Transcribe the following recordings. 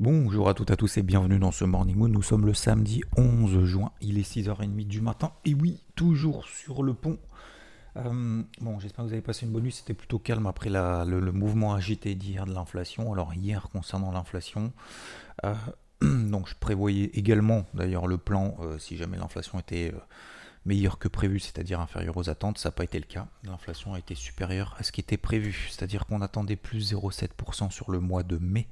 Bonjour à toutes et à tous et bienvenue dans ce Morning Moon. Nous sommes le samedi 11 juin, il est 6h30 du matin. Et oui, toujours sur le pont euh, bon, j'espère que vous avez passé une bonne nuit. C'était plutôt calme après le, mouvement agité d'hier de l'inflation. Alors hier, concernant l'inflation, euh, donc je prévoyais également d'ailleurs le plan euh, si jamais l'inflation était meilleure que prévu, c'est-à-dire inférieure aux attentes. Ça n'a pas été le cas. L'inflation a été supérieure à ce qui était prévu, c'est-à-dire qu'on attendait plus 0,7% sur le mois de mai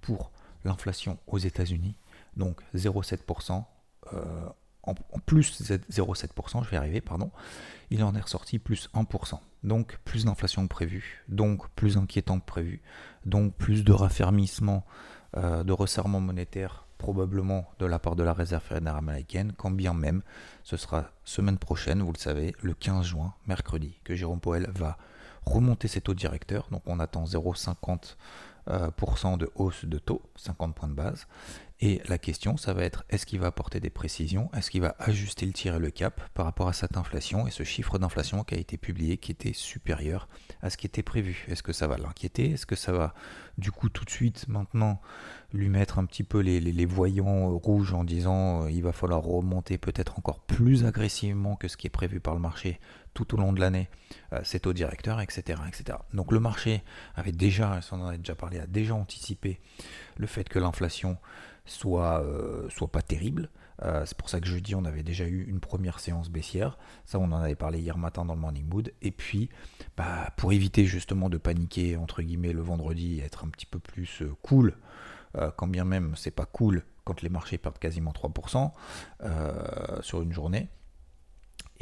pour l'inflation aux États-Unis. Donc 0,7% en, plus 0,7%, je vais arriver, pardon, il en est ressorti plus 1%. Donc plus d'inflation que prévu, donc plus inquiétant que prévu, donc plus de raffermissement, euh, de resserrement monétaire probablement de la part de la Réserve fédérale américaine, quand bien même ce sera semaine prochaine, vous le savez, le 15 juin, mercredi, que Jérôme Powell va remonter ses taux directeurs. Donc on attend 0,50% euh, de hausse de taux, 50 points de base. Et la question, ça va être est-ce qu'il va apporter des précisions? Est-ce qu'il va ajuster le tir et le cap par rapport à cette inflation et ce chiffre d'inflation qui a été publié qui était supérieur à ce qui était prévu? Est-ce que ça va l'inquiéter? Est-ce que ça va du coup tout de suite maintenant lui mettre un petit peu les, voyants euh, rouges en disant euh, il va falloir remonter peut-être encore plus agressivement que ce qui est prévu par le marché tout au long de l'année euh, ses taux directeurs, etc., etc. Donc le marché avait déjà, on en a déjà parlé, a déjà anticipé le fait que l'inflation soit, euh, soit pas terrible. Euh, c'est pour ça que je dis on avait déjà eu une première séance baissière. Ça, on en avait parlé hier matin dans le Morning Mood. Et puis, bah, pour éviter justement de paniquer, entre guillemets, le vendredi être un petit peu plus cool, quand bien même c'est pas cool quand les marchés perdent quasiment 3% sur une journée.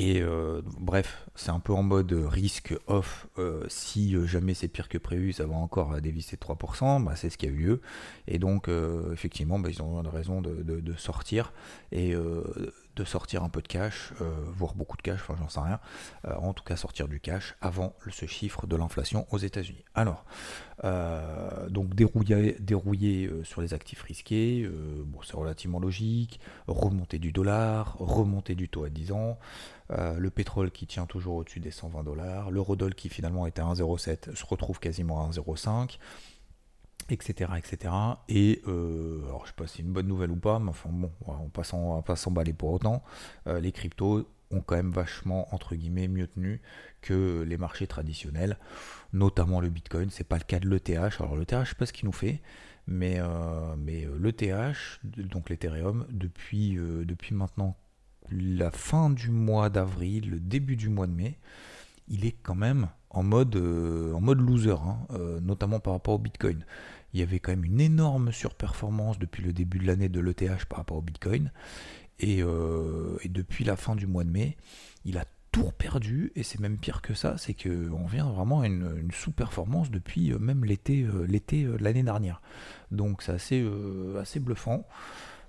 Et euh, bref, c'est un peu en mode risque off. Euh, si euh, jamais c'est pire que prévu, ça va encore dévisser 3%. Bah, c'est ce qui a eu lieu. Et donc, effectivement, bah, ils ont raison de, de sortir. Et de sortir un peu de cash, euh, voire beaucoup de cash, enfin j'en sais rien, euh, en tout cas sortir du cash avant ce chiffre de l'inflation aux États-Unis. Alors, euh, donc dérouiller, dérouiller sur les actifs risqués, bon, c'est relativement logique, remontée du dollar, remontée du taux à 10 ans, le pétrole qui tient toujours au-dessus des 120 dollars, l'eurodoll qui finalement était à 1,07 se retrouve quasiment à 1,05 etc. etc. Et euh, alors je sais pas si c'est une bonne nouvelle ou pas, mais enfin bon, on en, va pas s'emballer pour autant. Euh, les cryptos ont quand même vachement entre guillemets mieux tenu que les marchés traditionnels, notamment le Bitcoin. C'est pas le cas de l'ETH. Alors l'ETH, je sais pas ce qu'il nous fait, mais euh, mais l'ETH, donc l'Ethereum, depuis depuis maintenant la fin du mois d'avril, le début du mois de mai, il est quand même en mode, en mode loser, hein, notamment par rapport au Bitcoin il y avait quand même une énorme surperformance depuis le début de l'année de l'ETH par rapport au Bitcoin. Euh, et, depuis la fin du mois de mai, il a tout perdu, et c'est même pire que ça, c'est qu'on vient vraiment à une, sous-performance depuis euh, même l'été euh, l'été l'année dernière. Donc c'est assez bluffant.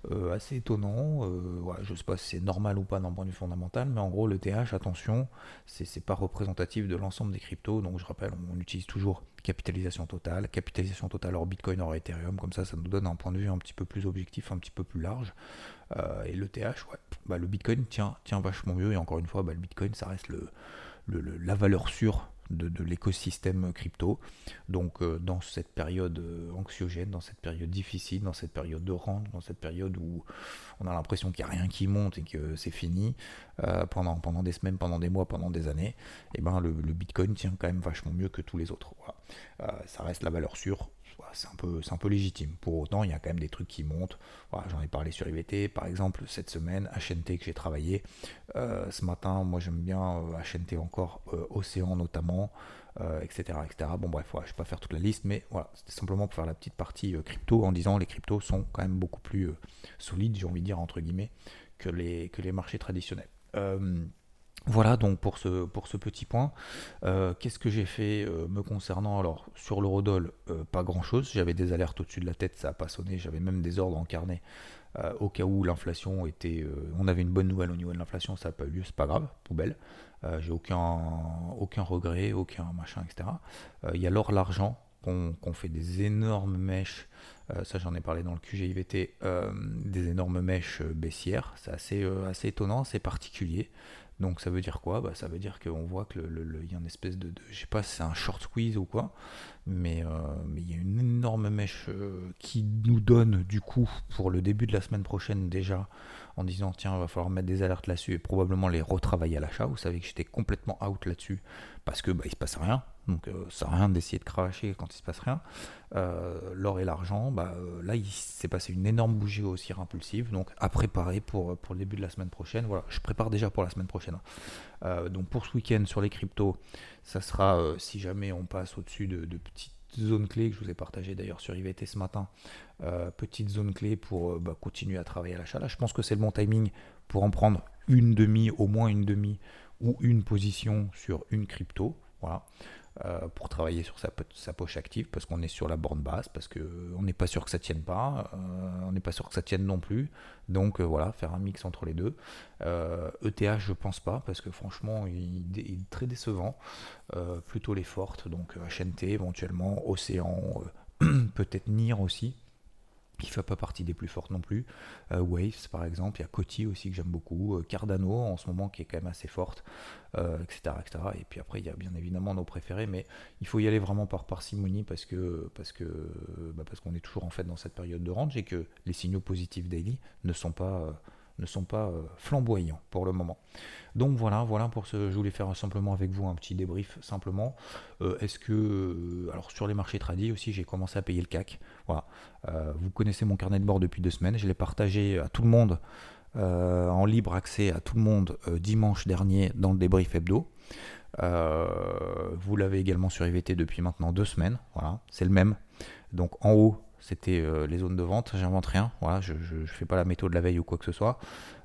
Euh, assez étonnant. Euh, je ne sais pas si c'est normal ou pas d'un point de vue fondamental, mais en gros, le TH, attention, c'est pas représentatif de l'ensemble des cryptos. Donc je rappelle, on, utilise toujours capitalisation totale, capitalisation totale hors Bitcoin, hors Ethereum, comme ça, ça nous donne un point de vue un petit peu plus objectif, un petit peu plus large. Euh, et le TH, ouais, bah, le Bitcoin tient, vachement mieux, et encore une fois, bah, le Bitcoin, ça reste la valeur sûre de, l'écosystème crypto. Donc euh, dans cette période euh, anxiogène, dans cette période difficile, dans cette période de rente, dans cette période où on a l'impression qu'il n'y a rien qui monte et que c'est fini, euh, pendant, des semaines, pendant des mois, pendant des années, eh ben le, Bitcoin tient quand même vachement mieux que tous les autres. ça reste la valeur sûre c'est un, peu, un peu légitime. Pour autant, il y a quand même des trucs qui montent. J'en ai parlé sur IVT, par exemple, cette semaine, HNT que j'ai travaillé. Euh, ce matin, moi j'aime bien HNT euh, encore, euh, Océan notamment, etc., etc. Bon, bref, je ne vais pas faire toute la liste, mais voilà, c'était simplement pour faire la petite partie crypto en disant les cryptos sont quand même beaucoup plus solides, j'ai envie de dire, entre guillemets, que les, que les marchés traditionnels. Voilà donc pour ce, petit point. Euh, qu'est-ce que j'ai fait euh, me concernant? Alors sur l'eurodoll, euh, pas grand-chose. J'avais des alertes au-dessus de la tête, ça n'a pas sonné. J'avais même des ordres en carnet au cas où l'inflation était... on avait une bonne nouvelle au niveau de l'inflation, ça n'a pas eu lieu, c'est pas grave, poubelle. j'ai aucun, aucun regret, aucun machin, etc. Il y a l'or, l'argent, qu'on fait des énormes mèches, ça j'en ai parlé dans le QGIVT, des énormes mèches baissières, c'est assez, assez étonnant, c'est particulier. Donc ça veut dire quoi? Bah, Ça veut dire qu'on voit qu'il y a une espèce de, je sais pas si c'est un short squeeze ou quoi, mais euh, il y a une énorme mèche euh, qui nous donne du coup pour le début de la semaine prochaine déjà en disant tiens il va falloir mettre des alertes là-dessus et probablement les retravailler à l'achat. Vous savez que j'étais complètement out là-dessus parce que bah, il se passe rien. Donc euh, ça sert à rien d'essayer de cravacher quand il se passe rien. Euh, l'or et l'argent, bah, euh, là il s'est passé une énorme bougie haussière impulsive, donc à préparer pour, pour le début de la semaine prochaine. Voilà, je prépare déjà pour la semaine prochaine. donc pour ce week-end sur les cryptos, ça sera si jamais on passe au-dessus de, petites zones clés que je vous ai partagé d'ailleurs sur IVT ce matin, petites zones clés pour bah, continuer à travailler à l'achat. Là, je pense que c'est le bon timing pour en prendre une demi, au moins une demi ou une position sur une crypto. Voilà. Euh, pour travailler sur sa, poche active parce qu'on est sur la borne basse, parce qu'on n'est pas sûr que ça tienne pas, euh, on n'est pas sûr que ça tienne non plus. Donc euh, voilà, faire un mix entre les deux. ETH, e je pense pas, parce que franchement, il, il est très décevant. plutôt les fortes, donc HNT éventuellement, Océan, peut-être NIR aussi qui fait pas partie des plus fortes non plus. Euh, Waves par exemple, il y a Coty aussi que j'aime beaucoup, euh, Cardano en ce moment qui est quand même assez forte, etc., euh, etc. Et puis après il y a bien évidemment nos préférés, mais il faut y aller vraiment par parcimonie parce que parce bah, parce qu'on est toujours en fait dans cette période de range et que les signaux positifs daily ne sont pas ne sont pas euh, flamboyants pour le moment. Donc voilà, voilà pour ce. Je voulais faire simplement avec vous un petit débrief simplement. Euh, est-ce que euh, alors sur les marchés tradis aussi, j'ai commencé à payer le CAC. Voilà. vous connaissez mon carnet de bord depuis deux semaines. Je l'ai partagé à tout le monde en libre accès à tout le monde dimanche dernier dans le débrief hebdo. vous l'avez également sur IVT depuis maintenant deux semaines. Voilà, c'est le même. Donc en haut, c'était euh, les zones de vente, j'invente rien, voilà, je ne fais pas la méthode de la veille ou quoi que ce soit.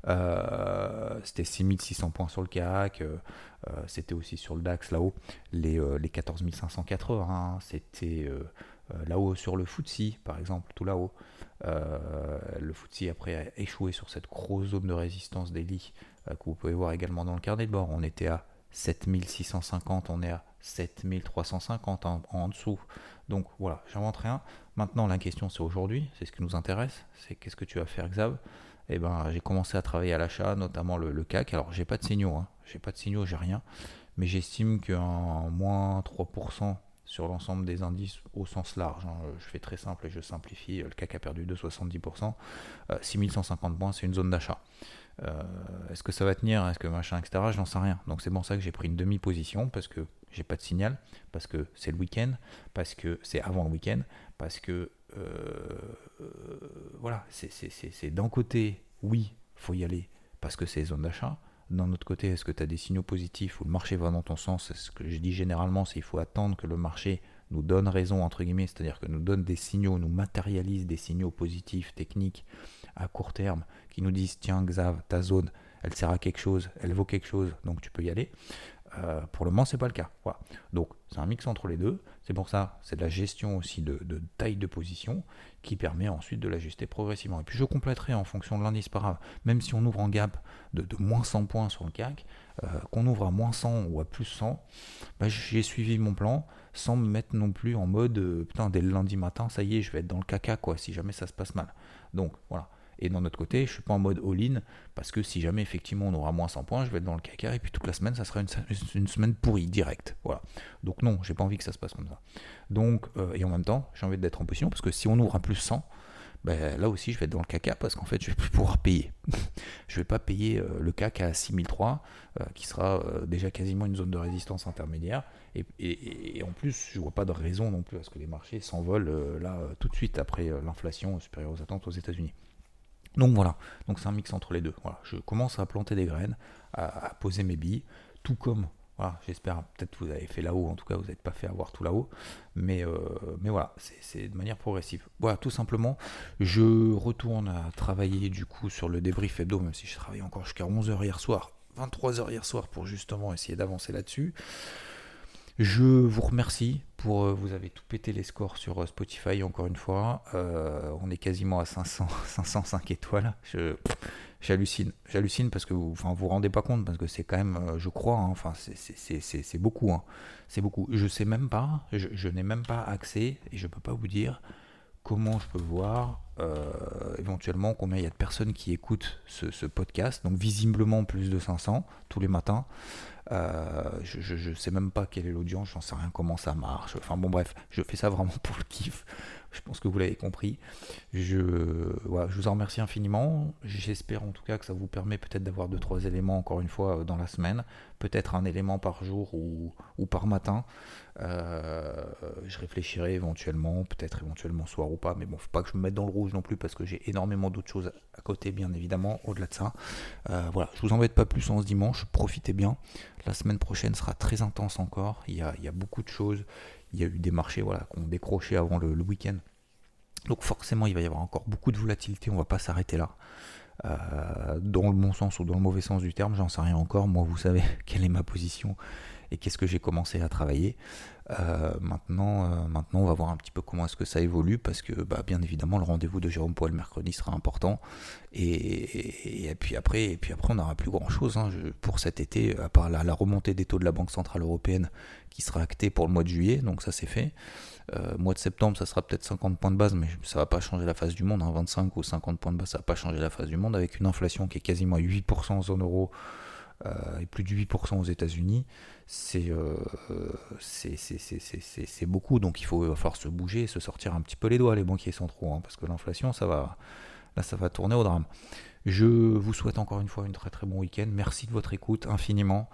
Euh, c'était 6600 points sur le CAC, euh, c'était aussi sur le DAX là-haut, les, les 14 580, c'était là-haut sur le FTSE par exemple, tout là-haut. le FTSE après a échoué sur cette grosse zone de résistance lits que vous pouvez voir également dans le carnet de bord. On était à 7650, on est à 7350 en, en dessous. Donc voilà, j'invente rien. Maintenant, la question c'est aujourd'hui, c'est ce qui nous intéresse, c'est qu'est-ce que tu vas faire, Xav? Eh ben, j'ai commencé à travailler à l'achat, notamment le, CAC. Alors, j'ai pas de signaux, hein. j'ai pas de signaux, j'ai rien, mais j'estime qu'un moins 3% sur l'ensemble des indices au sens large. Hein. Je fais très simple et je simplifie. Le CAC a perdu de 70%. 6150 points, c'est une zone d'achat. Euh, est-ce que ça va tenir? Est-ce que machin, etc. Je n'en sais rien. Donc c'est pour ça que j'ai pris une demi-position parce que j'ai pas de signal, parce que c'est le week-end, parce que c'est avant le week-end, parce que euh, voilà, c'est d'un côté, oui, faut y aller parce que c'est zone d'achat. D'un autre côté, est-ce que tu as des signaux positifs où le marché va dans ton sens? Ce que je dis généralement, c'est qu'il faut attendre que le marché nous donne raison, entre guillemets, c'est-à-dire que nous donne des signaux, nous matérialise des signaux positifs, techniques, à court terme, qui nous disent tiens, Xav, ta zone, elle sert à quelque chose, elle vaut quelque chose, donc tu peux y aller. Euh, pour le moment, c'est pas le cas. Donc, c'est un mix entre les deux. C'est pour ça, c'est de la gestion aussi de, taille de position qui permet ensuite de l'ajuster progressivement. Et puis, je compléterai en fonction de l'indice par même si on ouvre en gap de, moins 100 points sur le CAC, euh, qu'on ouvre à moins 100 ou à plus 100, bah, j'ai suivi mon plan sans me mettre non plus en mode euh, putain, dès le lundi matin, ça y est, je vais être dans le caca, quoi, si jamais ça se passe mal. Donc, voilà. Et d'un autre côté, je suis pas en mode all-in parce que si jamais effectivement on aura moins 100 points, je vais être dans le caca et puis toute la semaine, ça sera une, semaine pourrie, directe. Voilà. Donc non, j'ai pas envie que ça se passe comme ça. Donc, euh, et en même temps, j'ai envie d'être en position parce que si on ouvre un plus 100, ben, là aussi je vais être dans le caca parce qu'en fait je vais plus pouvoir payer. je vais pas payer euh, le CAC à 6003 euh, qui sera déjà quasiment une zone de résistance intermédiaire et, et, en plus je vois pas de raison non plus à ce que les marchés s'envolent là tout de suite après l'inflation supérieure aux attentes aux États-Unis. Donc voilà, donc c'est un mix entre les deux. Voilà, je commence à planter des graines, à, poser mes billes, tout comme, voilà, j'espère, peut-être vous avez fait là-haut, en tout cas vous n'êtes pas fait avoir tout là-haut, mais, euh, mais voilà, c'est de manière progressive. Voilà, tout simplement, je retourne à travailler du coup sur le débrief hebdo, même si je travaillais encore jusqu'à 11h hier soir, 23h hier soir pour justement essayer d'avancer là-dessus. Je vous remercie pour. Euh, vous avez tout pété les scores sur euh, Spotify encore une fois. Euh, on est quasiment à 500, 505 étoiles. J'hallucine. J'hallucine parce que vous enfin, vous rendez pas compte, parce que c'est quand même, je crois, hein, enfin, c'est beaucoup. Hein. C'est beaucoup. Je sais même pas, je, n'ai même pas accès et je peux pas vous dire comment je peux voir éventuellement combien il y a de personnes qui écoutent ce, podcast. Donc visiblement plus de 500 tous les matins. Euh, je, ne sais même pas quelle est l'audience, j'en sais rien comment ça marche. Enfin bon bref, je fais ça vraiment pour le kiff. Je pense que vous l'avez compris. Je, vous en remercie infiniment. J'espère en tout cas que ça vous permet peut-être d'avoir deux trois éléments encore une fois euh, dans la semaine, peut-être un élément par jour ou, par matin. Euh, je réfléchirai éventuellement, peut-être éventuellement soir ou pas, mais bon, faut pas que je me mette dans le rouge non plus parce que j'ai énormément d'autres choses à côté, bien évidemment, au-delà de ça. voilà, je vous embête pas plus en ce dimanche, profitez bien. La semaine prochaine sera très intense encore. Il y a, beaucoup de choses. Il y a eu des marchés voilà, qui ont décroché avant le, week-end. Donc forcément, il va y avoir encore beaucoup de volatilité. On va pas s'arrêter là. Euh, dans le bon sens ou dans le mauvais sens du terme, j'en sais rien encore. Moi, vous savez quelle est ma position et qu'est-ce que j'ai commencé à travailler. Euh, maintenant, euh, maintenant, on va voir un petit peu comment est-ce que ça évolue parce que, bah, bien évidemment, le rendez-vous de Jérôme Poil mercredi sera important. Et, puis après, et puis après, on n'aura plus grand-chose hein, pour cet été, à part la, remontée des taux de la Banque centrale européenne qui sera actée pour le mois de juillet. Donc ça, c'est fait. Euh, mois de septembre, ça sera peut-être 50 points de base, mais ça va pas changer la face du monde. 25 hein. ou 50 points de base, ça va pas changer la face du monde avec une inflation qui est quasiment à 8% en zone euro et plus de 8% aux États-Unis, euh, c'est c'est beaucoup. Donc il faut falloir se bouger se sortir un petit peu les doigts, les banquiers centraux, hein, parce que l'inflation, ça va, là, ça va tourner au drame. Je vous souhaite encore une fois une très très bon week-end. Merci de votre écoute infiniment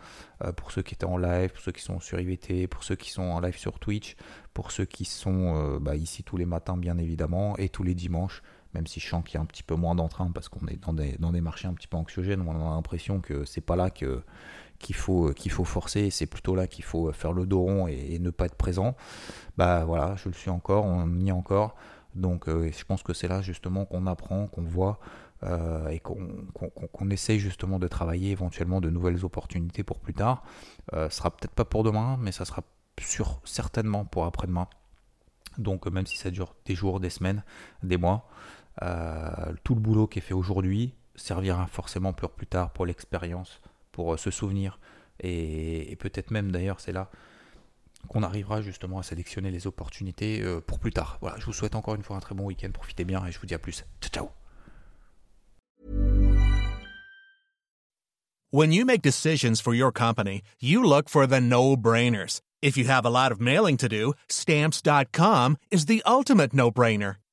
euh, pour ceux qui étaient en live, pour ceux qui sont sur IVT, pour ceux qui sont en live sur Twitch, pour ceux qui sont bah, ici tous les matins bien évidemment et tous les dimanches même si je sens qu'il y a un petit peu moins d'entrain parce qu'on est dans des, dans des marchés un petit peu anxiogènes, on a l'impression que c'est pas là que qu'il faut qu'il faut forcer, c'est plutôt là qu'il faut faire le dos rond et, ne pas être présent. Bah voilà, je le suis encore, on y est encore. Donc euh, je pense que c'est là justement qu'on apprend, qu'on voit euh, et qu'on essaye justement de travailler éventuellement de nouvelles opportunités pour plus tard. Euh, ce sera peut-être pas pour demain, mais ça sera sûr certainement pour après-demain. Donc même si ça dure des jours, des semaines, des mois, euh, tout le boulot qui est fait aujourd'hui servira forcément plus, plus tard pour l'expérience, pour euh, se souvenir. Et, peut-être même d'ailleurs, c'est là qu'on arrivera justement à sélectionner les opportunités euh, pour plus tard. Voilà, je vous souhaite encore une fois un très bon week-end, profitez bien et je vous dis à plus. Ciao, ciao. When you make decisions for your company, you look for the no-brainers. If you have a lot of mailing to do, stamps.com is the ultimate no-brainer.